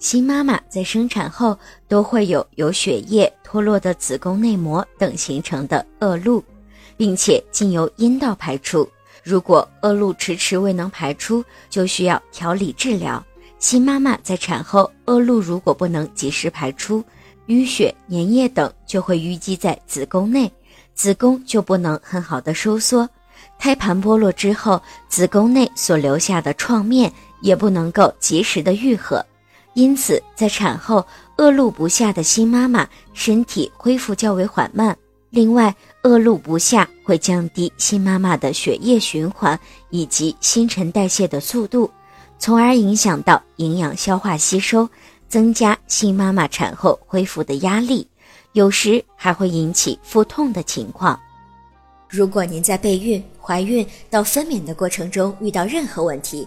新妈妈在生产后都会有由血液脱落的子宫内膜等形成的恶露，并且经由阴道排出。如果恶露迟迟未能排出，就需要调理治疗。新妈妈在产后恶露如果不能及时排出，淤血、粘液等就会淤积在子宫内，子宫就不能很好的收缩。胎盘剥落之后，子宫内所留下的创面也不能够及时的愈合，因此在产后恶露不下的新妈妈身体恢复较为缓慢。另外，恶露不下会降低新妈妈的血液循环以及新陈代谢的速度，从而影响到营养消化吸收，增加新妈妈产后恢复的压力，有时还会引起腹痛的情况。如果您在备孕、怀孕到分娩的过程中遇到任何问题，